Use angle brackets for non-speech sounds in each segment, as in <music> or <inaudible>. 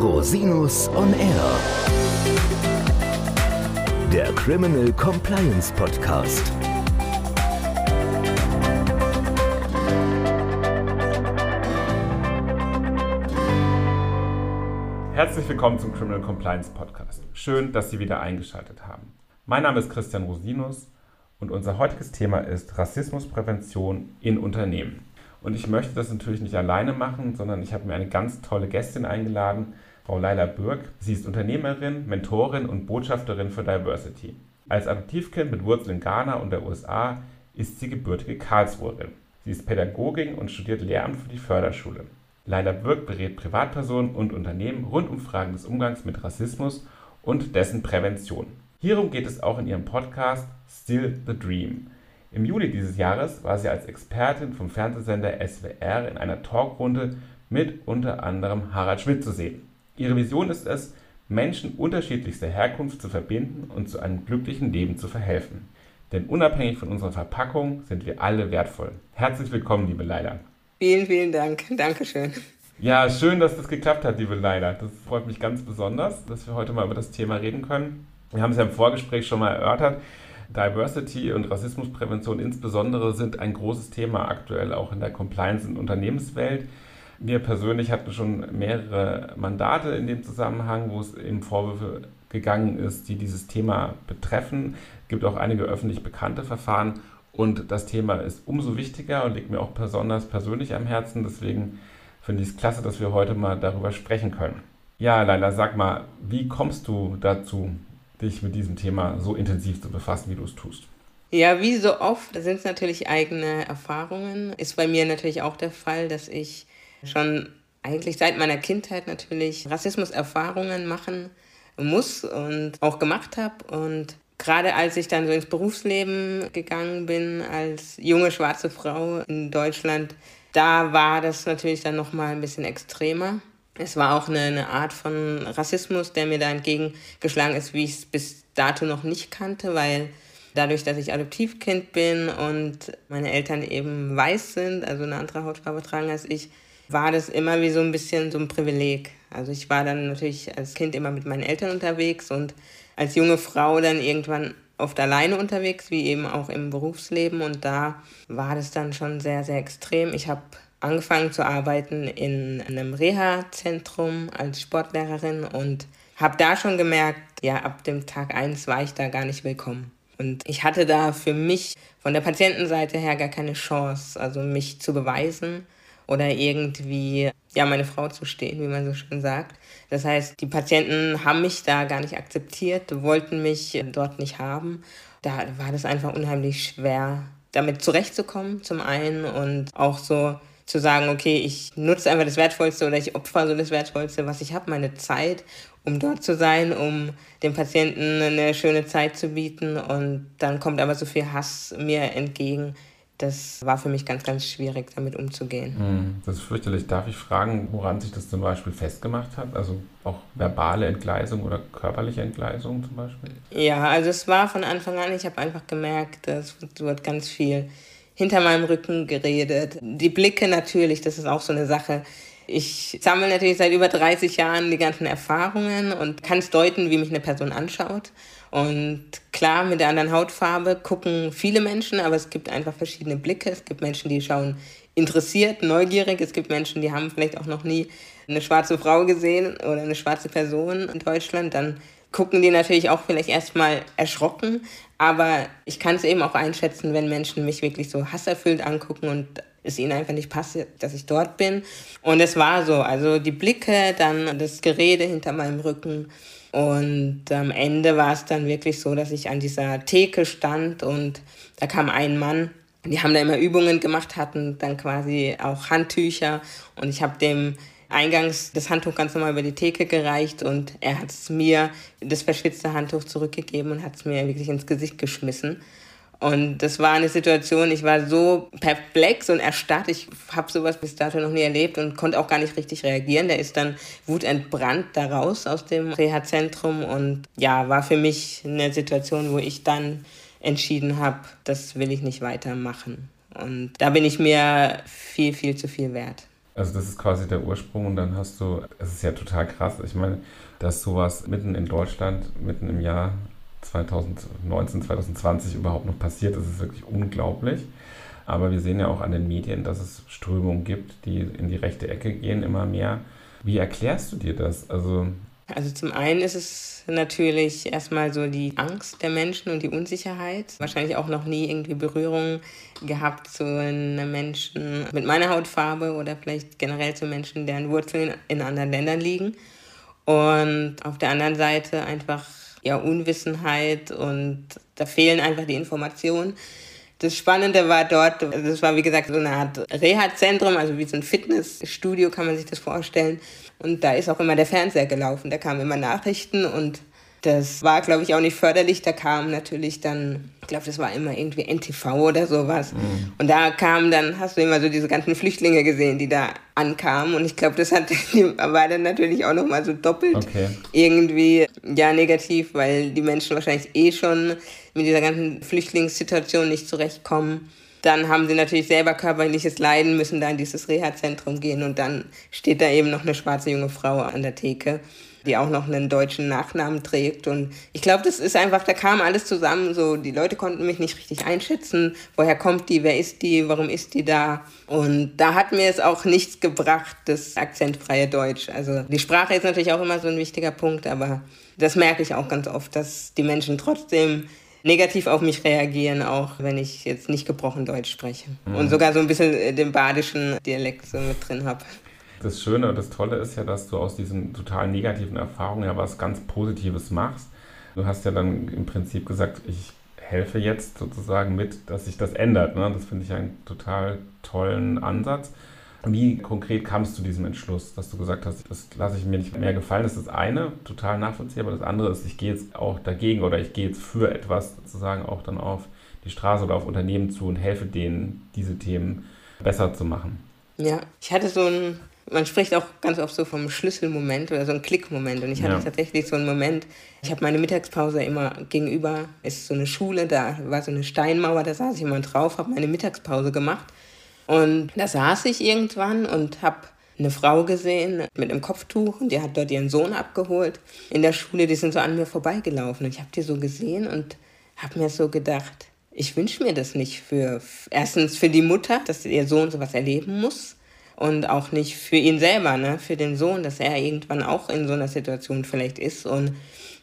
Rosinus on Air. Der Criminal Compliance Podcast. Herzlich willkommen zum Criminal Compliance Podcast. Schön, dass Sie wieder eingeschaltet haben. Mein Name ist Christian Rosinus und unser heutiges Thema ist Rassismusprävention in Unternehmen. Und ich möchte das natürlich nicht alleine machen, sondern ich habe mir eine ganz tolle Gästin eingeladen, Frau Laila Bürg. Sie ist Unternehmerin, Mentorin und Botschafterin für Diversity. Als Adoptivkind mit Wurzeln in Ghana und der USA ist sie gebürtige Karlsruherin. Sie ist Pädagogin und studiert Lehramt für die Förderschule. Laila Bürg berät Privatpersonen und Unternehmen rund um Fragen des Umgangs mit Rassismus und dessen Prävention. Hierum geht es auch in ihrem Podcast Still the Dream. Im Juli dieses Jahres war sie als Expertin vom Fernsehsender SWR in einer Talkrunde mit unter anderem Harald Schmidt zu sehen. Ihre Vision ist es, Menschen unterschiedlichster Herkunft zu verbinden und zu einem glücklichen Leben zu verhelfen. Denn unabhängig von unserer Verpackung sind wir alle wertvoll. Herzlich willkommen, liebe Leila. Vielen, vielen Dank. Dankeschön. Ja, schön, dass das geklappt hat, liebe Leila. Das freut mich ganz besonders, dass wir heute mal über das Thema reden können. Wir haben es ja im Vorgespräch schon mal erörtert. Diversity und Rassismusprävention insbesondere sind ein großes Thema aktuell auch in der Compliance- und Unternehmenswelt. Wir persönlich hatten schon mehrere Mandate in dem Zusammenhang, wo es eben Vorwürfe gegangen ist, die dieses Thema betreffen. Es gibt auch einige öffentlich bekannte Verfahren und das Thema ist umso wichtiger und liegt mir auch besonders persönlich am Herzen. Deswegen finde ich es klasse, dass wir heute mal darüber sprechen können. Ja, Leila, sag mal, wie kommst du dazu, dich mit diesem Thema so intensiv zu befassen, wie du es tust? Ja, wie so oft sind es natürlich eigene Erfahrungen. Ist bei mir natürlich auch der Fall, dass ich schon eigentlich seit meiner Kindheit natürlich Rassismuserfahrungen machen muss und auch gemacht habe. Und gerade als ich dann so ins Berufsleben gegangen bin als junge schwarze Frau in Deutschland, da war das natürlich dann noch mal ein bisschen extremer. Es war auch eine, eine Art von Rassismus, der mir da entgegengeschlagen ist, wie ich es bis dato noch nicht kannte, weil dadurch, dass ich Adoptivkind bin und meine Eltern eben weiß sind, also eine andere Hautfarbe tragen als ich, war das immer wie so ein bisschen so ein Privileg. Also ich war dann natürlich als Kind immer mit meinen Eltern unterwegs und als junge Frau dann irgendwann oft alleine unterwegs, wie eben auch im Berufsleben. Und da war das dann schon sehr, sehr extrem. Ich habe angefangen zu arbeiten in einem Reha-Zentrum als Sportlehrerin und habe da schon gemerkt, ja, ab dem Tag eins war ich da gar nicht willkommen. Und ich hatte da für mich von der Patientenseite her gar keine Chance, also mich zu beweisen oder irgendwie, ja, meine Frau zu stehen, wie man so schön sagt. Das heißt, die Patienten haben mich da gar nicht akzeptiert, wollten mich dort nicht haben. Da war das einfach unheimlich schwer, damit zurechtzukommen, zum einen, und auch so zu sagen, okay, ich nutze einfach das Wertvollste oder ich opfer so das Wertvollste, was ich habe, meine Zeit, um dort zu sein, um dem Patienten eine schöne Zeit zu bieten. Und dann kommt aber so viel Hass mir entgegen. Das war für mich ganz, ganz schwierig, damit umzugehen. Hm, das ist fürchterlich. Darf ich fragen, woran sich das zum Beispiel festgemacht hat? Also auch verbale Entgleisung oder körperliche Entgleisung zum Beispiel? Ja, also es war von Anfang an, ich habe einfach gemerkt, es wird ganz viel hinter meinem Rücken geredet. Die Blicke natürlich, das ist auch so eine Sache. Ich sammle natürlich seit über 30 Jahren die ganzen Erfahrungen und kann es deuten, wie mich eine Person anschaut. Und klar, mit der anderen Hautfarbe gucken viele Menschen, aber es gibt einfach verschiedene Blicke. Es gibt Menschen, die schauen interessiert, neugierig. Es gibt Menschen, die haben vielleicht auch noch nie eine schwarze Frau gesehen oder eine schwarze Person in Deutschland. Dann gucken die natürlich auch vielleicht erstmal erschrocken. Aber ich kann es eben auch einschätzen, wenn Menschen mich wirklich so hasserfüllt angucken und es ihnen einfach nicht passt, dass ich dort bin. Und es war so, also die Blicke, dann das Gerede hinter meinem Rücken. Und am Ende war es dann wirklich so, dass ich an dieser Theke stand und da kam ein Mann. Die haben da immer Übungen gemacht, hatten dann quasi auch Handtücher und ich habe dem eingangs das Handtuch ganz normal über die Theke gereicht und er hat es mir, das verschwitzte Handtuch zurückgegeben und hat es mir wirklich ins Gesicht geschmissen. Und das war eine Situation, ich war so perplex und erstarrt. Ich habe sowas bis dato noch nie erlebt und konnte auch gar nicht richtig reagieren. Der ist dann wutentbrannt da raus aus dem Reha-Zentrum und ja, war für mich eine Situation, wo ich dann entschieden habe, das will ich nicht weitermachen. Und da bin ich mir viel, viel zu viel wert. Also das ist quasi der Ursprung und dann hast du, es ist ja total krass, ich meine, dass sowas mitten in Deutschland, mitten im Jahr 2019, 2020 überhaupt noch passiert, das ist wirklich unglaublich. Aber wir sehen ja auch an den Medien, dass es Strömungen gibt, die in die rechte Ecke gehen, immer mehr. Wie erklärst du dir das? Also, also zum einen ist es natürlich erstmal so die Angst der Menschen und die Unsicherheit. Wahrscheinlich auch noch nie irgendwie Berührung gehabt zu Menschen mit meiner Hautfarbe oder vielleicht generell zu Menschen, deren Wurzeln in anderen Ländern liegen. Und auf der anderen Seite einfach ja Unwissenheit und da fehlen einfach die Informationen. Das Spannende war dort, das war wie gesagt so eine Art Reha-Zentrum, also wie so ein Fitnessstudio kann man sich das vorstellen. Und da ist auch immer der Fernseher gelaufen, da kamen immer Nachrichten und das war, glaube ich, auch nicht förderlich. Da kam natürlich dann, ich glaube, das war immer irgendwie NTV oder sowas. Mhm. Und da kamen dann, hast du immer so diese ganzen Flüchtlinge gesehen, die da ankamen. Und ich glaube, das hat, <laughs> war dann natürlich auch nochmal so doppelt okay. irgendwie, ja, negativ, weil die Menschen wahrscheinlich eh schon mit dieser ganzen Flüchtlingssituation nicht zurechtkommen. Dann haben sie natürlich selber körperliches Leiden, müssen da in dieses Reha-Zentrum gehen und dann steht da eben noch eine schwarze junge Frau an der Theke die auch noch einen deutschen Nachnamen trägt. Und ich glaube, das ist einfach, da kam alles zusammen. So, die Leute konnten mich nicht richtig einschätzen. Woher kommt die? Wer ist die? Warum ist die da? Und da hat mir es auch nichts gebracht, das akzentfreie Deutsch. Also die Sprache ist natürlich auch immer so ein wichtiger Punkt, aber das merke ich auch ganz oft, dass die Menschen trotzdem negativ auf mich reagieren, auch wenn ich jetzt nicht gebrochen Deutsch spreche. Mhm. Und sogar so ein bisschen den badischen Dialekt so mit drin habe. Das Schöne und das Tolle ist ja, dass du aus diesen total negativen Erfahrungen ja was ganz Positives machst. Du hast ja dann im Prinzip gesagt, ich helfe jetzt sozusagen mit, dass sich das ändert. Ne? Das finde ich einen total tollen Ansatz. Wie konkret kamst du zu diesem Entschluss, dass du gesagt hast, das lasse ich mir nicht mehr gefallen? Das ist das eine, total nachvollziehbar. Das andere ist, ich gehe jetzt auch dagegen oder ich gehe jetzt für etwas sozusagen auch dann auf die Straße oder auf Unternehmen zu und helfe denen, diese Themen besser zu machen. Ja, ich hatte so ein man spricht auch ganz oft so vom Schlüsselmoment oder so ein Klickmoment. Und ich hatte ja. tatsächlich so einen Moment, ich habe meine Mittagspause immer gegenüber, ist so eine Schule, da war so eine Steinmauer, da saß ich immer drauf, habe meine Mittagspause gemacht. Und da saß ich irgendwann und habe eine Frau gesehen mit einem Kopftuch und die hat dort ihren Sohn abgeholt in der Schule. Die sind so an mir vorbeigelaufen und ich habe die so gesehen und habe mir so gedacht, ich wünsche mir das nicht für, erstens für die Mutter, dass ihr Sohn sowas erleben muss und auch nicht für ihn selber, ne? für den Sohn, dass er irgendwann auch in so einer Situation vielleicht ist. Und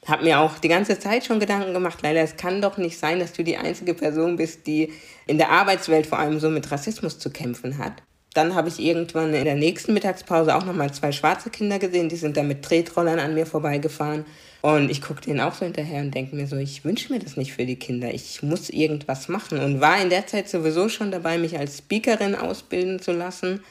habe mir auch die ganze Zeit schon Gedanken gemacht, leider, es kann doch nicht sein, dass du die einzige Person bist, die in der Arbeitswelt vor allem so mit Rassismus zu kämpfen hat. Dann habe ich irgendwann in der nächsten Mittagspause auch nochmal zwei schwarze Kinder gesehen, die sind da mit Tretrollern an mir vorbeigefahren. Und ich gucke denen auch so hinterher und denke mir so, ich wünsche mir das nicht für die Kinder. Ich muss irgendwas machen. Und war in der Zeit sowieso schon dabei, mich als Speakerin ausbilden zu lassen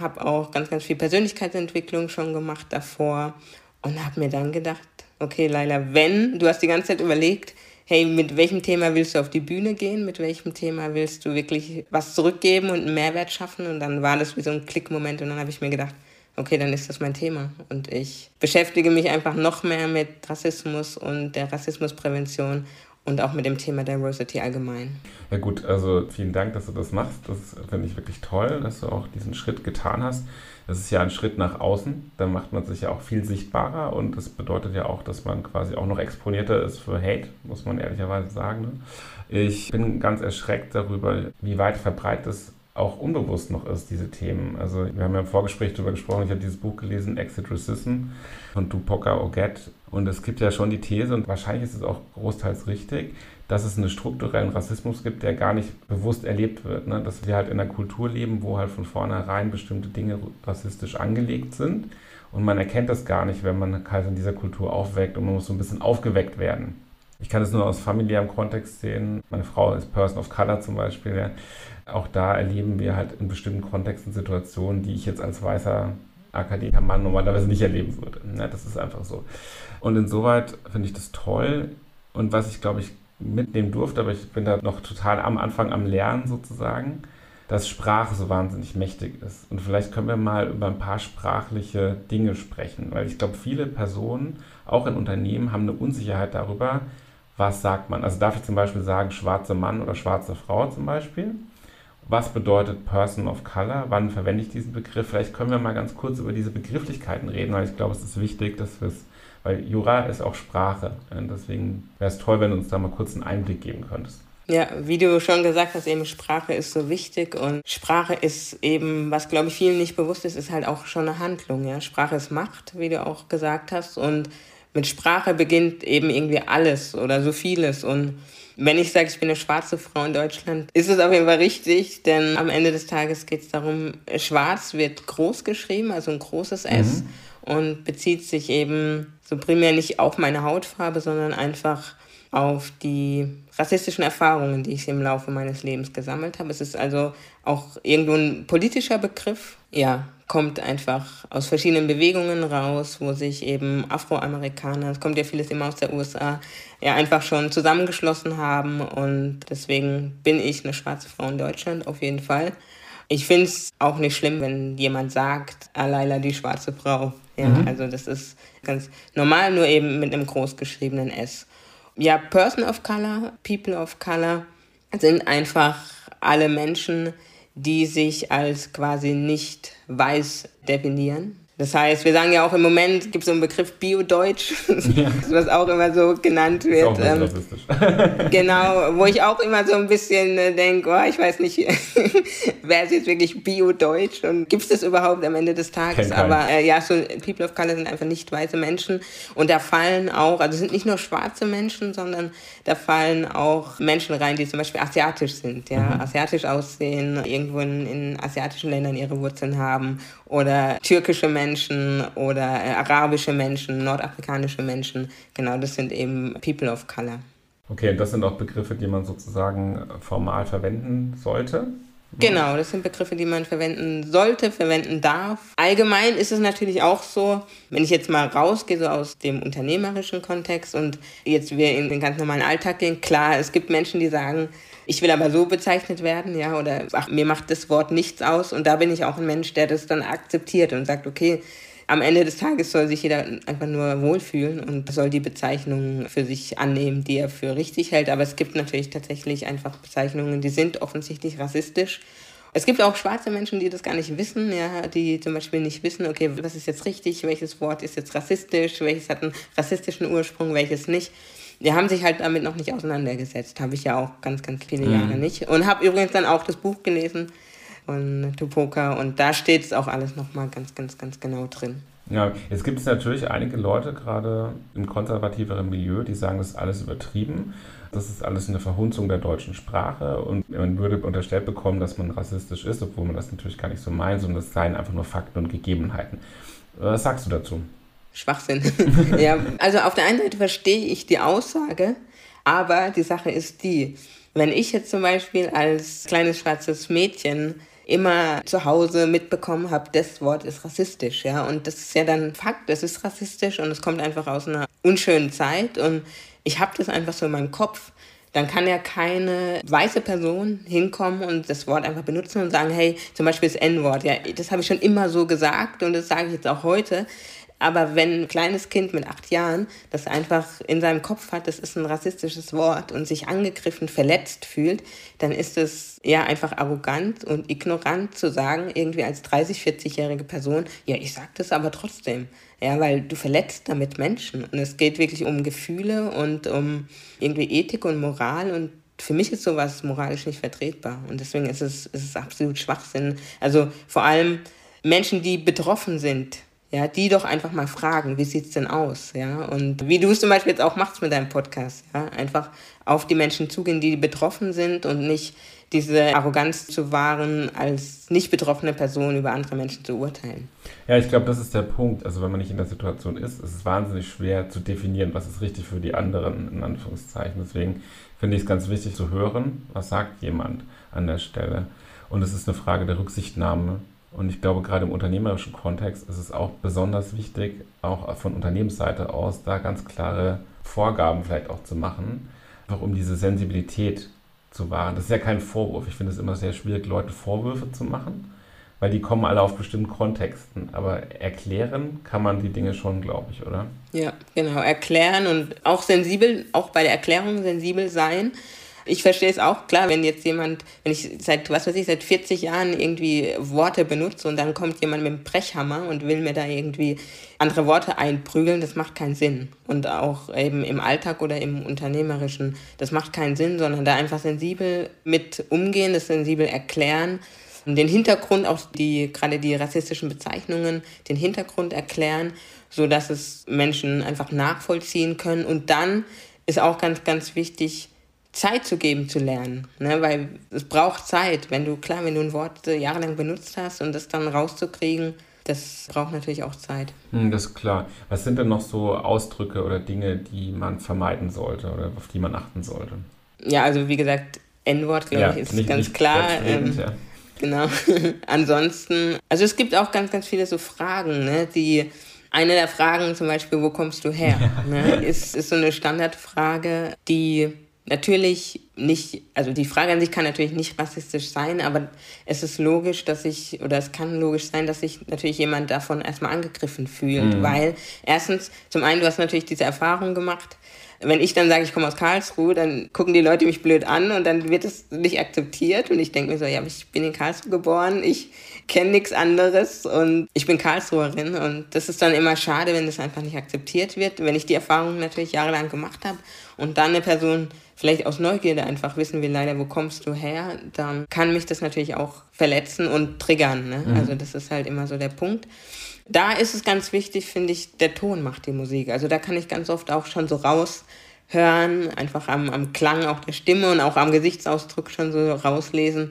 habe auch ganz, ganz viel Persönlichkeitsentwicklung schon gemacht davor und habe mir dann gedacht, okay, Laila, wenn, du hast die ganze Zeit überlegt, hey, mit welchem Thema willst du auf die Bühne gehen, mit welchem Thema willst du wirklich was zurückgeben und einen Mehrwert schaffen? Und dann war das wie so ein Klickmoment und dann habe ich mir gedacht, okay, dann ist das mein Thema. Und ich beschäftige mich einfach noch mehr mit Rassismus und der Rassismusprävention und auch mit dem Thema Diversity allgemein. Ja gut, also vielen Dank, dass du das machst. Das finde ich wirklich toll, dass du auch diesen Schritt getan hast. Das ist ja ein Schritt nach außen. Da macht man sich ja auch viel sichtbarer und das bedeutet ja auch, dass man quasi auch noch exponierter ist für Hate, muss man ehrlicherweise sagen. Ne? Ich bin ganz erschreckt darüber, wie weit verbreitet es auch unbewusst noch ist, diese Themen. Also wir haben ja im Vorgespräch darüber gesprochen, ich habe dieses Buch gelesen, Exit Racism von Tupoka Oget. Und es gibt ja schon die These, und wahrscheinlich ist es auch großteils richtig, dass es einen strukturellen Rassismus gibt, der gar nicht bewusst erlebt wird. Ne? Dass wir halt in einer Kultur leben, wo halt von vornherein bestimmte Dinge rassistisch angelegt sind. Und man erkennt das gar nicht, wenn man halt in dieser Kultur aufweckt und man muss so ein bisschen aufgeweckt werden. Ich kann es nur aus familiärem Kontext sehen. Meine Frau ist Person of Color zum Beispiel. Ja. Auch da erleben wir halt in bestimmten Kontexten Situationen, die ich jetzt als weißer Akademikermann normalerweise nicht erleben würde. Ja, das ist einfach so. Und insoweit finde ich das toll. Und was ich, glaube ich, mitnehmen durfte, aber ich bin da noch total am Anfang am Lernen sozusagen, dass Sprache so wahnsinnig mächtig ist. Und vielleicht können wir mal über ein paar sprachliche Dinge sprechen, weil ich glaube, viele Personen, auch in Unternehmen, haben eine Unsicherheit darüber, was sagt man. Also darf ich zum Beispiel sagen, schwarzer Mann oder schwarze Frau zum Beispiel? Was bedeutet Person of Color? Wann verwende ich diesen Begriff? Vielleicht können wir mal ganz kurz über diese Begrifflichkeiten reden, weil ich glaube, es ist wichtig, dass wir es, weil Jura ist auch Sprache. Deswegen wäre es toll, wenn du uns da mal kurz einen Einblick geben könntest. Ja, wie du schon gesagt hast, eben Sprache ist so wichtig und Sprache ist eben, was glaube ich vielen nicht bewusst ist, ist halt auch schon eine Handlung. Ja? Sprache ist Macht, wie du auch gesagt hast und mit Sprache beginnt eben irgendwie alles oder so vieles und wenn ich sage, ich bin eine schwarze Frau in Deutschland, ist es auf jeden Fall richtig, denn am Ende des Tages geht es darum, schwarz wird groß geschrieben, also ein großes S mhm. und bezieht sich eben so primär nicht auf meine Hautfarbe, sondern einfach auf die rassistischen Erfahrungen, die ich im Laufe meines Lebens gesammelt habe. Es ist also auch irgendwo ein politischer Begriff. Ja, kommt einfach aus verschiedenen Bewegungen raus, wo sich eben Afroamerikaner, es kommt ja vieles immer aus der USA, ja einfach schon zusammengeschlossen haben und deswegen bin ich eine schwarze Frau in Deutschland auf jeden Fall. Ich finde es auch nicht schlimm, wenn jemand sagt, Alaila die schwarze Frau. Ja, mhm. also das ist ganz normal, nur eben mit einem großgeschriebenen S. Ja, Person of Color, People of Color sind einfach alle Menschen, die sich als quasi nicht weiß definieren. Das heißt, wir sagen ja auch im Moment, gibt es so einen Begriff Bio-Deutsch, ja. <laughs> was auch immer so genannt wird. Ist auch ähm, <laughs> genau, wo ich auch immer so ein bisschen äh, denke, oh, ich weiß nicht, <laughs> wer ist jetzt wirklich Bio-Deutsch und gibt es das überhaupt am Ende des Tages? Aber äh, ja, so People of Color sind einfach nicht weiße Menschen und da fallen auch, also sind nicht nur schwarze Menschen, sondern da fallen auch Menschen rein, die zum Beispiel asiatisch sind, ja, mhm. asiatisch aussehen, irgendwo in, in asiatischen Ländern ihre Wurzeln haben oder türkische Menschen oder äh, arabische Menschen, nordafrikanische Menschen. Genau, das sind eben People of Color. Okay, und das sind auch Begriffe, die man sozusagen formal verwenden sollte? Genau, das sind Begriffe, die man verwenden sollte, verwenden darf. Allgemein ist es natürlich auch so, wenn ich jetzt mal rausgehe so aus dem unternehmerischen Kontext und jetzt wir in den ganz normalen Alltag gehen, klar, es gibt Menschen, die sagen, ich will aber so bezeichnet werden, ja, oder ach, mir macht das Wort nichts aus. Und da bin ich auch ein Mensch, der das dann akzeptiert und sagt, okay, am Ende des Tages soll sich jeder einfach nur wohlfühlen und soll die Bezeichnung für sich annehmen, die er für richtig hält. Aber es gibt natürlich tatsächlich einfach Bezeichnungen, die sind offensichtlich rassistisch. Es gibt auch schwarze Menschen, die das gar nicht wissen, ja, die zum Beispiel nicht wissen, okay, was ist jetzt richtig, welches Wort ist jetzt rassistisch, welches hat einen rassistischen Ursprung, welches nicht die haben sich halt damit noch nicht auseinandergesetzt. Habe ich ja auch ganz, ganz viele mhm. Jahre nicht. Und habe übrigens dann auch das Buch gelesen von Tupoka und da steht es auch alles nochmal ganz, ganz, ganz genau drin. Ja, jetzt gibt es natürlich einige Leute, gerade im konservativeren Milieu, die sagen, das ist alles übertrieben. Das ist alles eine Verhunzung der deutschen Sprache und man würde unterstellt bekommen, dass man rassistisch ist, obwohl man das natürlich gar nicht so meint, sondern das seien einfach nur Fakten und Gegebenheiten. Was sagst du dazu? Schwachsinn. <laughs> ja, also auf der einen Seite verstehe ich die Aussage, aber die Sache ist die, wenn ich jetzt zum Beispiel als kleines schwarzes Mädchen immer zu Hause mitbekommen habe, das Wort ist rassistisch, ja, und das ist ja dann Fakt, es ist rassistisch und es kommt einfach aus einer unschönen Zeit und ich habe das einfach so in meinem Kopf, dann kann ja keine weiße Person hinkommen und das Wort einfach benutzen und sagen, hey, zum Beispiel das N-Wort, ja, das habe ich schon immer so gesagt und das sage ich jetzt auch heute. Aber wenn ein kleines Kind mit acht Jahren das einfach in seinem Kopf hat, das ist ein rassistisches Wort und sich angegriffen, verletzt fühlt, dann ist es ja einfach arrogant und ignorant zu sagen, irgendwie als 30, 40-jährige Person, ja, ich sag das aber trotzdem. Ja, weil du verletzt damit Menschen. Und es geht wirklich um Gefühle und um irgendwie Ethik und Moral und für mich ist sowas moralisch nicht vertretbar. Und deswegen ist es, ist es absolut Schwachsinn. Also vor allem Menschen, die betroffen sind, ja, die doch einfach mal fragen, wie sieht's denn aus, ja, und wie du es zum Beispiel jetzt auch machst mit deinem Podcast, ja, einfach auf die Menschen zugehen, die betroffen sind und nicht diese Arroganz zu wahren, als nicht betroffene Person über andere Menschen zu urteilen. Ja, ich glaube, das ist der Punkt. Also wenn man nicht in der Situation ist, ist es wahnsinnig schwer zu definieren, was ist richtig für die anderen, in Anführungszeichen. Deswegen finde ich es ganz wichtig zu hören, was sagt jemand an der Stelle. Und es ist eine Frage der Rücksichtnahme und ich glaube, gerade im unternehmerischen Kontext ist es auch besonders wichtig, auch von Unternehmensseite aus, da ganz klare Vorgaben vielleicht auch zu machen, einfach um diese Sensibilität zu wahren. Das ist ja kein Vorwurf. Ich finde es immer sehr schwierig, Leute Vorwürfe zu machen, weil die kommen alle auf bestimmten Kontexten. Aber erklären kann man die Dinge schon, glaube ich, oder? Ja, genau. Erklären und auch sensibel, auch bei der Erklärung sensibel sein Ich verstehe es auch, klar, wenn jetzt jemand, wenn ich seit, was weiß ich, seit 40 Jahren irgendwie Worte benutze und dann kommt jemand mit einem Brechhammer und will mir da irgendwie andere Worte einprügeln, das macht keinen Sinn. Und auch eben im Alltag oder im Unternehmerischen, das macht keinen Sinn, sondern da einfach sensibel mit umgehen, das sensibel erklären den Hintergrund, auch die, gerade die rassistischen Bezeichnungen, den Hintergrund erklären, so dass es Menschen einfach nachvollziehen können. Und dann ist auch ganz, ganz wichtig, Zeit zu geben zu lernen, ne? weil es braucht Zeit. Wenn du, klar, wenn du ein Wort jahrelang benutzt hast und das dann rauszukriegen, das braucht natürlich auch Zeit. Hm, das ist klar. Was sind denn noch so Ausdrücke oder Dinge, die man vermeiden sollte oder auf die man achten sollte? Ja, also wie gesagt, N-Wort, glaube ja, ich, ist nicht, ganz nicht klar. Ähm, ja. Genau. <laughs> Ansonsten, also es gibt auch ganz, ganz viele so Fragen, ne, die eine der Fragen zum Beispiel, wo kommst du her, ja. ne, ist, ist so eine Standardfrage, die natürlich nicht, also die Frage an sich kann natürlich nicht rassistisch sein, aber es ist logisch, dass ich, oder es kann logisch sein, dass sich natürlich jemand davon erstmal angegriffen fühlt, mhm. weil erstens, zum einen, du hast natürlich diese Erfahrung gemacht, wenn ich dann sage, ich komme aus Karlsruhe, dann gucken die Leute mich blöd an und dann wird es nicht akzeptiert. Und ich denke mir so, ja, ich bin in Karlsruhe geboren, ich kenne nichts anderes und ich bin Karlsruherin. Und das ist dann immer schade, wenn das einfach nicht akzeptiert wird. Wenn ich die Erfahrung natürlich jahrelang gemacht habe und dann eine Person vielleicht aus Neugierde einfach wissen will, leider, wo kommst du her, dann kann mich das natürlich auch verletzen und triggern. Ne? Mhm. Also das ist halt immer so der Punkt da ist es ganz wichtig, finde ich, der Ton macht die Musik. Also da kann ich ganz oft auch schon so raushören, einfach am, am Klang auch der Stimme und auch am Gesichtsausdruck schon so rauslesen,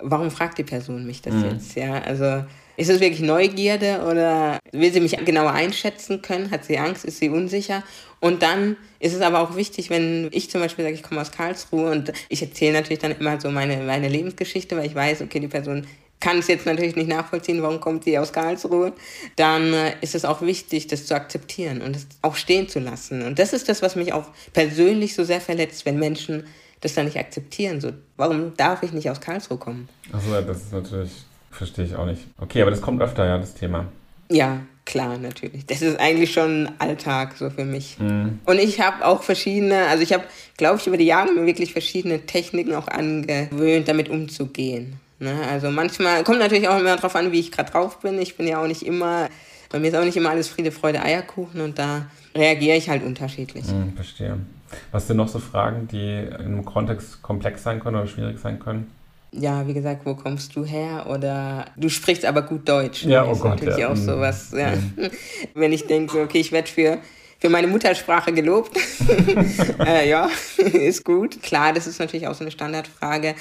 warum fragt die Person mich das mhm. jetzt? Ja, also ist es wirklich Neugierde oder will sie mich genauer einschätzen können? Hat sie Angst? Ist sie unsicher? Und dann ist es aber auch wichtig, wenn ich zum Beispiel sage, ich komme aus Karlsruhe und ich erzähle natürlich dann immer so meine, meine Lebensgeschichte, weil ich weiß, okay, die Person kann es jetzt natürlich nicht nachvollziehen, warum kommt sie aus Karlsruhe, dann äh, ist es auch wichtig, das zu akzeptieren und es auch stehen zu lassen. Und das ist das, was mich auch persönlich so sehr verletzt, wenn Menschen das dann nicht akzeptieren. So, warum darf ich nicht aus Karlsruhe kommen? Achso, ja, das ist natürlich, verstehe ich auch nicht. Okay, aber das kommt öfter, ja, das Thema. Ja, klar, natürlich. Das ist eigentlich schon Alltag so für mich. Mhm. Und ich habe auch verschiedene, also ich habe, glaube ich, über die Jahre mir wirklich verschiedene Techniken auch angewöhnt, damit umzugehen. Ne? Also manchmal, kommt natürlich auch immer darauf an, wie ich gerade drauf bin. Ich bin ja auch nicht immer, bei mir ist auch nicht immer alles Friede, Freude, Eierkuchen und da reagiere ich halt unterschiedlich. Hm, verstehe. Was sind noch so Fragen, die in einem Kontext komplex sein können oder schwierig sein können? Ja, wie gesagt, wo kommst du her? Oder du sprichst aber gut Deutsch. Ja, oh ist Gott. natürlich ja. auch sowas. Ja. Mhm. <laughs> Wenn ich denke, okay, ich werde für für meine Muttersprache gelobt. <laughs> äh, ja, <laughs> ist gut. Klar, das ist natürlich auch so eine Standardfrage.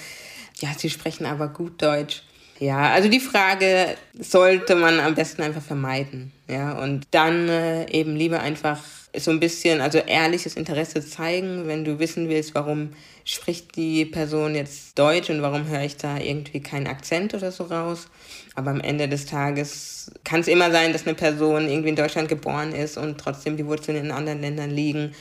Ja, sie sprechen aber gut Deutsch. Ja, also die Frage sollte man am besten einfach vermeiden. Ja, und dann äh, eben lieber einfach so ein bisschen, also ehrliches Interesse zeigen, wenn du wissen willst, warum spricht die Person jetzt Deutsch und warum höre ich da irgendwie keinen Akzent oder so raus. Aber am Ende des Tages kann es immer sein, dass eine Person irgendwie in Deutschland geboren ist und trotzdem die Wurzeln in anderen Ländern liegen.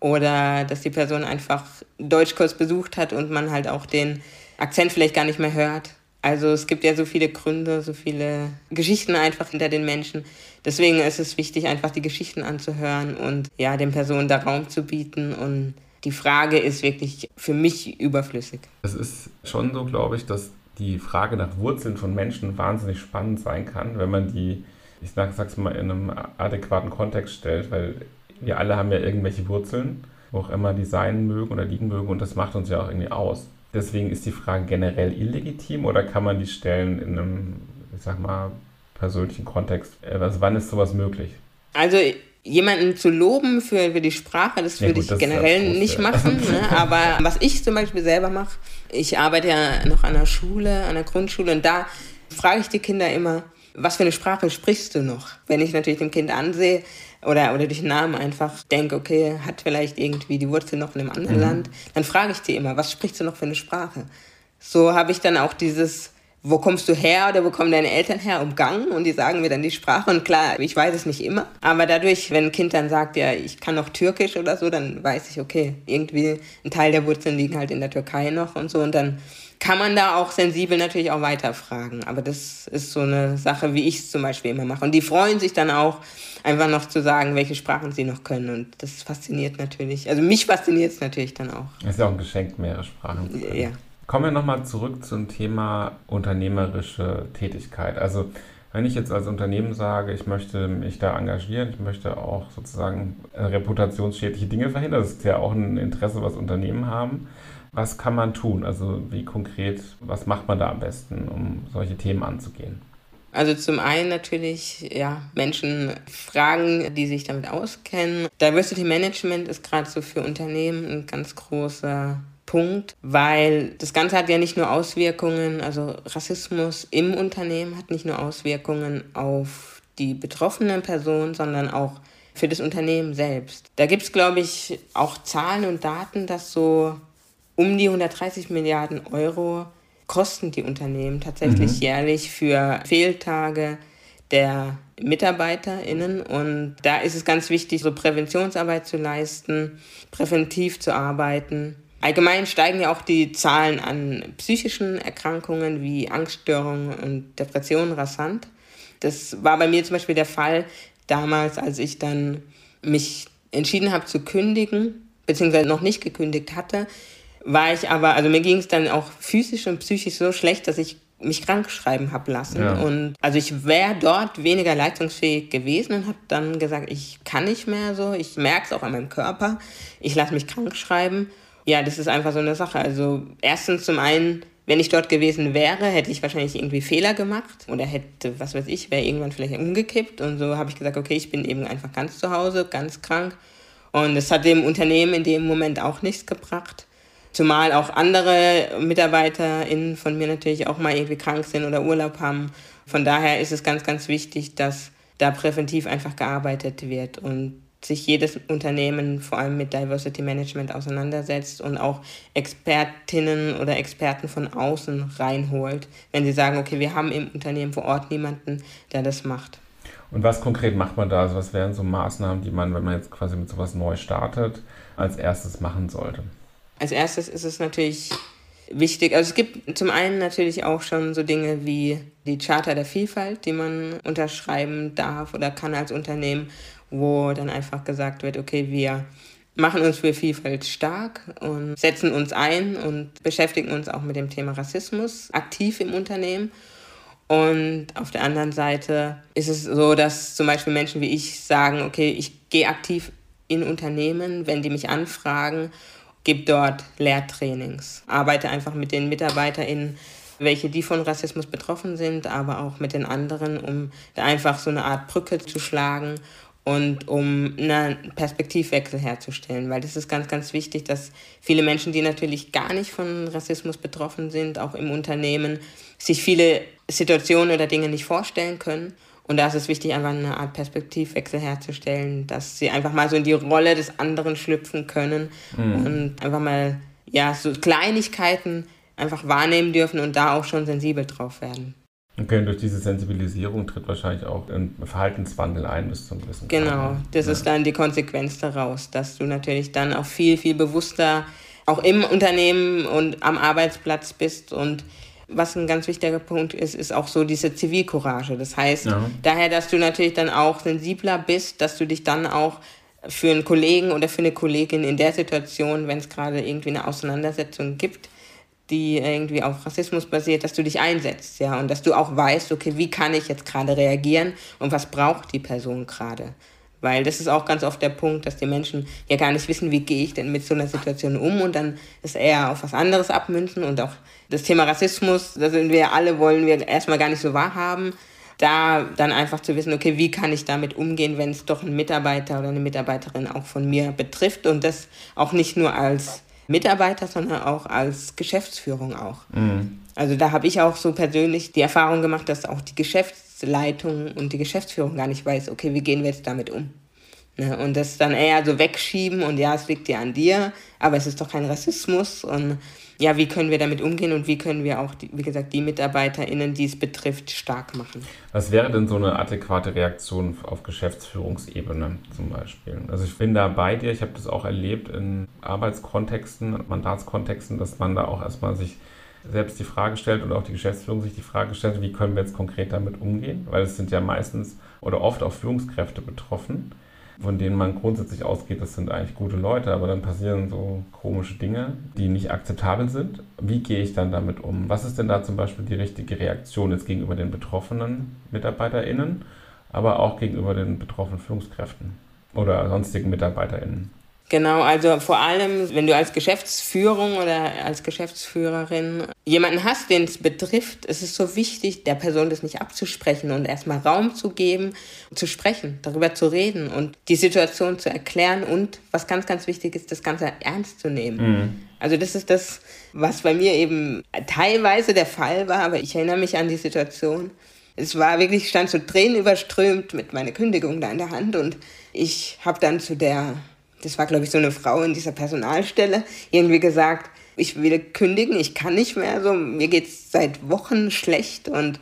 Oder dass die Person einfach Deutschkurs besucht hat und man halt auch den Akzent vielleicht gar nicht mehr hört. Also es gibt ja so viele Gründe, so viele Geschichten einfach hinter den Menschen. Deswegen ist es wichtig, einfach die Geschichten anzuhören und ja, den Personen da Raum zu bieten. Und die Frage ist wirklich für mich überflüssig. Es ist schon so, glaube ich, dass die Frage nach Wurzeln von Menschen wahnsinnig spannend sein kann, wenn man die, ich sag, sag's mal, in einem adäquaten Kontext stellt, weil wir alle haben ja irgendwelche Wurzeln, wo auch immer die sein mögen oder liegen mögen und das macht uns ja auch irgendwie aus. Deswegen ist die Frage generell illegitim oder kann man die stellen in einem, ich sag mal, persönlichen Kontext? Also wann ist sowas möglich? Also jemanden zu loben für, für die Sprache, das ja, würde gut, ich das generell Trost, nicht ja. machen. <laughs> Ne? Aber was ich zum Beispiel selber mache, ich arbeite ja noch an der Schule, an der Grundschule und da frage ich die Kinder immer, was für eine Sprache sprichst du noch? Wenn ich natürlich dem Kind ansehe, oder, oder durch Namen einfach denke, okay, hat vielleicht irgendwie die Wurzel noch in einem anderen mhm. Land, dann frage ich die immer, was sprichst du noch für eine Sprache? So habe ich dann auch dieses, wo kommst du her oder wo kommen deine Eltern her, umgangen und die sagen mir dann die Sprache und klar, ich weiß es nicht immer, aber dadurch, wenn ein Kind dann sagt, ja, ich kann noch Türkisch oder so, dann weiß ich, okay, irgendwie ein Teil der Wurzeln liegen halt in der Türkei noch und so und dann kann man da auch sensibel natürlich auch weiterfragen. Aber das ist so eine Sache, wie ich es zum Beispiel immer mache. Und die freuen sich dann auch, einfach noch zu sagen, welche Sprachen sie noch können. Und das fasziniert natürlich. Also mich fasziniert es natürlich dann auch. Es ist ja auch ein Geschenk, mehrere Sprachen zu können. Ja. Kommen wir nochmal zurück zum Thema unternehmerische Tätigkeit. Also wenn ich jetzt als Unternehmen sage, ich möchte mich da engagieren, ich möchte auch sozusagen reputationsschädliche Dinge verhindern, das ist ja auch ein Interesse, was Unternehmen haben. Was kann man tun? Also wie konkret, was macht man da am besten, um solche Themen anzugehen? Also zum einen natürlich ja, Menschen fragen, die sich damit auskennen. Diversity Management ist gerade so für Unternehmen ein ganz großer Punkt, weil das Ganze hat ja nicht nur Auswirkungen, also Rassismus im Unternehmen hat nicht nur Auswirkungen auf die betroffenen Personen, sondern auch für das Unternehmen selbst. Da gibt es, glaube ich, auch Zahlen und Daten, dass so um die 130 Milliarden Euro kosten die Unternehmen tatsächlich mhm. jährlich für Fehltage der MitarbeiterInnen. Und da ist es ganz wichtig, so Präventionsarbeit zu leisten, präventiv zu arbeiten Allgemein steigen ja auch die Zahlen an psychischen Erkrankungen wie Angststörungen und Depressionen rasant. Das war bei mir zum Beispiel der Fall damals, als ich dann mich entschieden habe zu kündigen, beziehungsweise noch nicht gekündigt hatte, war ich aber, also mir ging es dann auch physisch und psychisch so schlecht, dass ich mich krank schreiben habe lassen. Ja. Und also ich wäre dort weniger leistungsfähig gewesen und habe dann gesagt, ich kann nicht mehr so, ich merke es auch an meinem Körper, ich lasse mich krank schreiben. Ja, das ist einfach so eine Sache. Also erstens zum einen, wenn ich dort gewesen wäre, hätte ich wahrscheinlich irgendwie Fehler gemacht oder hätte, was weiß ich, wäre irgendwann vielleicht umgekippt. Und so habe ich gesagt, okay, ich bin eben einfach ganz zu Hause, ganz krank. Und es hat dem Unternehmen in dem Moment auch nichts gebracht. Zumal auch andere MitarbeiterInnen von mir natürlich auch mal irgendwie krank sind oder Urlaub haben. Von daher ist es ganz, ganz wichtig, dass da präventiv einfach gearbeitet wird. Und sich jedes Unternehmen vor allem mit Diversity Management auseinandersetzt und auch Expertinnen oder Experten von außen reinholt, wenn sie sagen, okay, wir haben im Unternehmen vor Ort niemanden, der das macht. Und was konkret macht man da? Also was wären so Maßnahmen, die man, wenn man jetzt quasi mit sowas neu startet, als erstes machen sollte? Als erstes ist es natürlich wichtig. Also es gibt zum einen natürlich auch schon so Dinge wie die Charta der Vielfalt, die man unterschreiben darf oder kann als Unternehmen wo dann einfach gesagt wird, okay, wir machen uns für Vielfalt stark und setzen uns ein und beschäftigen uns auch mit dem Thema Rassismus aktiv im Unternehmen. Und auf der anderen Seite ist es so, dass zum Beispiel Menschen wie ich sagen, okay, ich gehe aktiv in Unternehmen, wenn die mich anfragen, gebe dort Lehrtrainings, arbeite einfach mit den MitarbeiterInnen, welche die von Rassismus betroffen sind, aber auch mit den anderen, um einfach so eine Art Brücke zu schlagen und um einen Perspektivwechsel herzustellen, weil das ist ganz, ganz wichtig, dass viele Menschen, die natürlich gar nicht von Rassismus betroffen sind, auch im Unternehmen, sich viele Situationen oder Dinge nicht vorstellen können. Und da ist es wichtig, einfach eine Art Perspektivwechsel herzustellen, dass sie einfach mal so in die Rolle des anderen schlüpfen können mhm. und einfach mal ja so Kleinigkeiten einfach wahrnehmen dürfen und da auch schon sensibel drauf werden. Okay, und durch diese Sensibilisierung tritt wahrscheinlich auch ein Verhaltenswandel ein bis zum gewissen Genau, das ja. ist dann die Konsequenz daraus, dass du natürlich dann auch viel, viel bewusster auch im Unternehmen und am Arbeitsplatz bist und was ein ganz wichtiger Punkt ist, ist auch so diese Zivilcourage. Das heißt, ja. daher, dass du natürlich dann auch sensibler bist, dass du dich dann auch für einen Kollegen oder für eine Kollegin in der Situation, wenn es gerade irgendwie eine Auseinandersetzung gibt, die irgendwie auf Rassismus basiert, dass du dich einsetzt, ja, und dass du auch weißt, okay, wie kann ich jetzt gerade reagieren und was braucht die Person gerade? Weil das ist auch ganz oft der Punkt, dass die Menschen ja gar nicht wissen, wie gehe ich denn mit so einer Situation um und dann ist eher auf was anderes abmünzen und auch das Thema Rassismus, da sind wir alle, wollen wir erstmal gar nicht so wahrhaben. Da dann einfach zu wissen, okay, wie kann ich damit umgehen, wenn es doch einen Mitarbeiter oder eine Mitarbeiterin auch von mir betrifft und das auch nicht nur als Mitarbeiter, sondern auch als Geschäftsführung auch. Mhm. Also da habe ich auch so persönlich die Erfahrung gemacht, dass auch die Geschäftsleitung und die Geschäftsführung gar nicht weiß, okay, wie gehen wir jetzt damit um? Ne? Und das dann eher so wegschieben und ja, es liegt ja an dir, aber es ist doch kein Rassismus und ja, wie können wir damit umgehen und wie können wir auch, wie gesagt, die MitarbeiterInnen, die es betrifft, stark machen. Was wäre denn so eine adäquate Reaktion auf Geschäftsführungsebene zum Beispiel? Also ich bin da bei dir, ich habe das auch erlebt in Arbeitskontexten, Mandatskontexten, dass man da auch erstmal sich selbst die Frage stellt und auch die Geschäftsführung sich die Frage stellt, wie können wir jetzt konkret damit umgehen? Weil es sind ja meistens oder oft auch Führungskräfte betroffen, von denen man grundsätzlich ausgeht, das sind eigentlich gute Leute, aber dann passieren so komische Dinge, die nicht akzeptabel sind. Wie gehe ich dann damit um? Was ist denn da zum Beispiel die richtige Reaktion jetzt gegenüber den betroffenen MitarbeiterInnen, aber auch gegenüber den betroffenen Führungskräften oder sonstigen MitarbeiterInnen? Genau, also vor allem, wenn du als Geschäftsführung oder als Geschäftsführerin jemanden hast, den es betrifft, ist es so wichtig, der Person das nicht abzusprechen und erstmal Raum zu geben, zu sprechen, darüber zu reden und die Situation zu erklären und, was ganz, ganz wichtig ist, das Ganze ernst zu nehmen. Mhm. Also das ist das, was bei mir eben teilweise der Fall war, aber ich erinnere mich an die Situation. Es war wirklich, ich stand so Tränen überströmt mit meiner Kündigung da in der Hand und ich habe dann zu der das war, glaube ich, so eine Frau in dieser Personalstelle, irgendwie gesagt, ich will kündigen, ich kann nicht mehr so, mir geht es seit Wochen schlecht und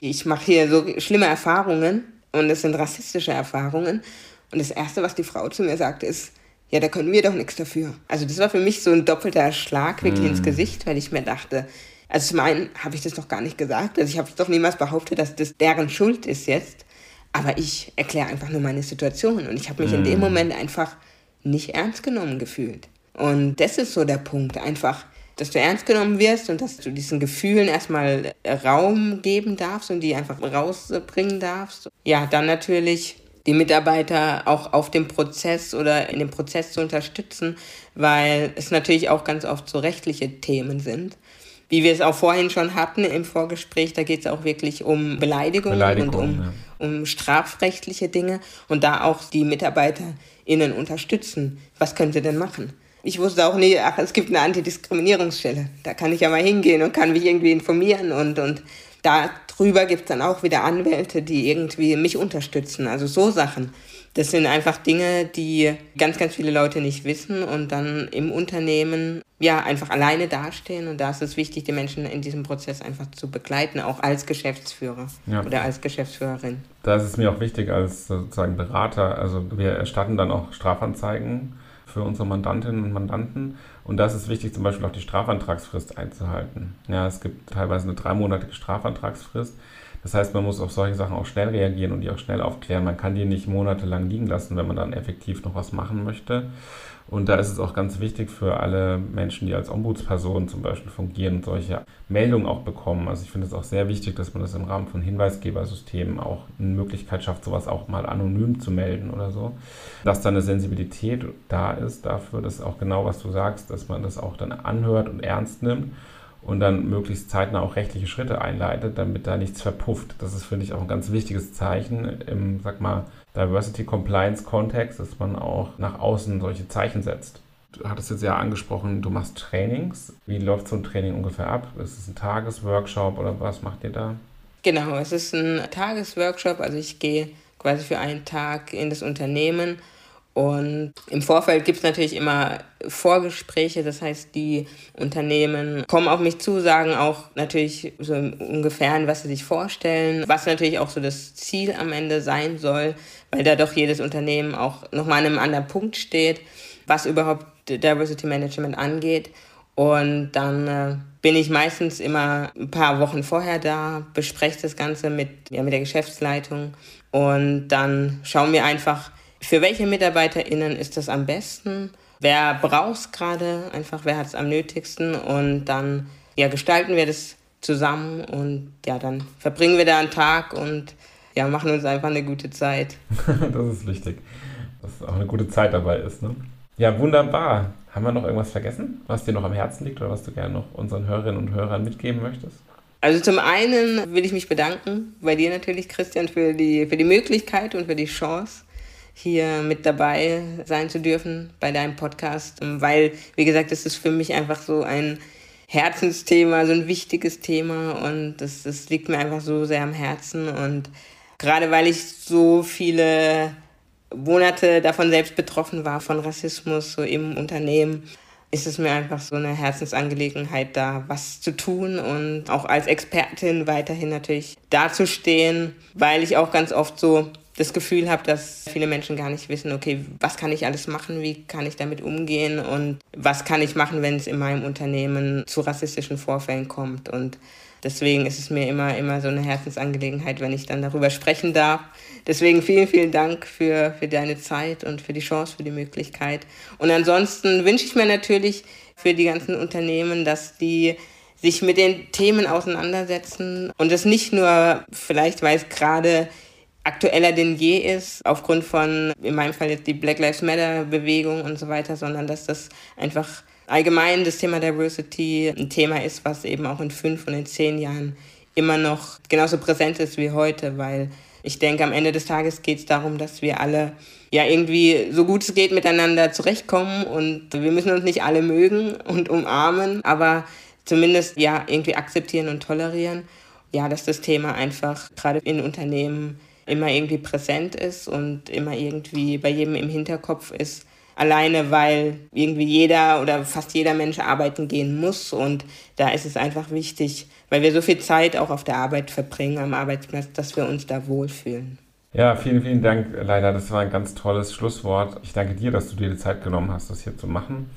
ich mache hier so schlimme Erfahrungen und es sind rassistische Erfahrungen. Und das Erste, was die Frau zu mir sagte, ist, ja, da können wir doch nichts dafür. Also das war für mich so ein doppelter Schlag wirklich mm. ins Gesicht, weil ich mir dachte, also zum einen habe ich das doch gar nicht gesagt. Also ich habe doch niemals behauptet, dass das deren Schuld ist jetzt. Aber ich erkläre einfach nur meine Situation. Und ich habe mich mm. in dem Moment einfach nicht ernst genommen gefühlt. Und das ist so der Punkt, einfach, dass du ernst genommen wirst und dass du diesen Gefühlen erstmal Raum geben darfst und die einfach rausbringen darfst. Ja, dann natürlich die Mitarbeiter auch auf dem Prozess oder in dem Prozess zu unterstützen, weil es natürlich auch ganz oft so rechtliche Themen sind. Wie wir es auch vorhin schon hatten im Vorgespräch, da geht es auch wirklich um Beleidigungen Beleidigung, und um, ja. um strafrechtliche Dinge und da auch die Mitarbeiter ihnen unterstützen. Was können sie denn machen? Ich wusste auch nie, ach, es gibt eine Antidiskriminierungsstelle. Da kann ich ja mal hingehen und kann mich irgendwie informieren und, und darüber gibt es dann auch wieder Anwälte, die irgendwie mich unterstützen. Also so Sachen. Das sind einfach Dinge, die ganz, ganz viele Leute nicht wissen und dann im Unternehmen ja einfach alleine dastehen. Und da ist es wichtig, die Menschen in diesem Prozess einfach zu begleiten, auch als Geschäftsführer ja. oder als Geschäftsführerin. Da ist es mir auch wichtig als sozusagen Berater. Also wir erstatten dann auch Strafanzeigen für unsere Mandantinnen und Mandanten. Und da ist es wichtig, zum Beispiel auch die Strafantragsfrist einzuhalten. Ja, es gibt teilweise eine dreimonatige Strafantragsfrist. Das heißt, man muss auf solche Sachen auch schnell reagieren und die auch schnell aufklären. Man kann die nicht monatelang liegen lassen, wenn man dann effektiv noch was machen möchte. Und da ist es auch ganz wichtig für alle Menschen, die als Ombudspersonen zum Beispiel fungieren und solche Meldungen auch bekommen. Also ich finde es auch sehr wichtig, dass man das im Rahmen von Hinweisgebersystemen auch eine Möglichkeit schafft, sowas auch mal anonym zu melden oder so. Dass da eine Sensibilität da ist dafür, dass auch genau, was du sagst, dass man das auch dann anhört und ernst nimmt und dann möglichst zeitnah auch rechtliche Schritte einleitet, damit da nichts verpufft. Das ist, finde ich, auch ein ganz wichtiges Zeichen im, sag mal, Diversity Compliance Kontext, dass man auch nach außen solche Zeichen setzt. Du hattest jetzt ja angesprochen, du machst Trainings. Wie läuft so ein Training ungefähr ab? Ist es ein Tagesworkshop oder was macht ihr da? Genau, es ist ein Tagesworkshop. Also ich gehe quasi für einen Tag in das Unternehmen und im Vorfeld gibt es natürlich immer Vorgespräche, das heißt, die Unternehmen kommen auf mich zu, sagen auch natürlich so ungefähr, was sie sich vorstellen, was natürlich auch so das Ziel am Ende sein soll, weil da doch jedes Unternehmen auch nochmal an einem anderen Punkt steht, was überhaupt Diversity Management angeht. Und dann äh, bin ich meistens immer ein paar Wochen vorher da, bespreche das Ganze mit, ja, mit der Geschäftsleitung und dann schauen wir einfach, für welche MitarbeiterInnen ist das am besten? Wer braucht es gerade? Einfach, wer hat es am nötigsten? Und dann ja, gestalten wir das zusammen und ja, dann verbringen wir da einen Tag und ja, machen uns einfach eine gute Zeit. <laughs> das ist wichtig, dass auch eine gute Zeit dabei ist. Ne? Ja, wunderbar. Haben wir noch irgendwas vergessen, was dir noch am Herzen liegt oder was du gerne noch unseren Hörerinnen und Hörern mitgeben möchtest? Also zum einen will ich mich bedanken bei dir natürlich, Christian, für die, für die Möglichkeit und für die Chance, hier mit dabei sein zu dürfen bei deinem Podcast, weil, wie gesagt, es ist für mich einfach so ein Herzensthema, so ein wichtiges Thema und das, das liegt mir einfach so sehr am Herzen. Und gerade weil ich so viele Monate davon selbst betroffen war, von Rassismus so im Unternehmen, ist es mir einfach so eine Herzensangelegenheit, da was zu tun und auch als Expertin weiterhin natürlich dazustehen, weil ich auch ganz oft so das Gefühl habe, dass viele Menschen gar nicht wissen, okay, was kann ich alles machen, wie kann ich damit umgehen und was kann ich machen, wenn es in meinem Unternehmen zu rassistischen Vorfällen kommt. Und deswegen ist es mir immer, immer so eine Herzensangelegenheit, wenn ich dann darüber sprechen darf. Deswegen vielen, vielen Dank für, für deine Zeit und für die Chance, für die Möglichkeit. Und ansonsten wünsche ich mir natürlich für die ganzen Unternehmen, dass die sich mit den Themen auseinandersetzen und es nicht nur vielleicht, weil es gerade aktueller denn je ist, aufgrund von, in meinem Fall jetzt die Black Lives Matter Bewegung und so weiter, sondern dass das einfach allgemein das Thema Diversity ein Thema ist, was eben auch in fünf und in zehn Jahren immer noch genauso präsent ist wie heute, weil ich denke, am Ende des Tages geht es darum, dass wir alle ja irgendwie so gut es geht miteinander zurechtkommen und wir müssen uns nicht alle mögen und umarmen, aber zumindest ja irgendwie akzeptieren und tolerieren. Ja, dass das Thema einfach gerade in Unternehmen immer irgendwie präsent ist und immer irgendwie bei jedem im Hinterkopf ist. Alleine weil irgendwie jeder oder fast jeder Mensch arbeiten gehen muss. Und da ist es einfach wichtig, weil wir so viel Zeit auch auf der Arbeit verbringen, am Arbeitsplatz, dass wir uns da wohlfühlen. Ja, vielen, vielen Dank, Leila. Das war ein ganz tolles Schlusswort. Ich danke dir, dass du dir die Zeit genommen hast, das hier zu machen.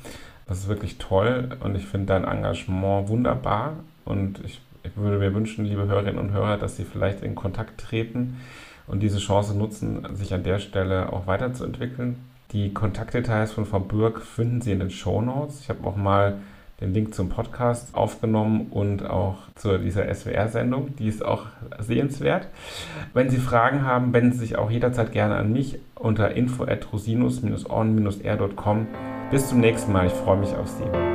Das ist wirklich toll und ich finde dein Engagement wunderbar. Und ich, ich würde mir wünschen, liebe Hörerinnen und Hörer, dass Sie vielleicht in Kontakt treten und diese Chance nutzen, sich an der Stelle auch weiterzuentwickeln. Die Kontaktdetails von Frau Bürg finden Sie in den Show Notes. Ich habe auch mal den Link zum Podcast aufgenommen und auch zu dieser SWR-Sendung. Die ist auch sehenswert. Wenn Sie Fragen haben, wenden Sie sich auch jederzeit gerne an mich unter info at rosinus-on-r.com. Bis zum nächsten Mal. Ich freue mich auf Sie.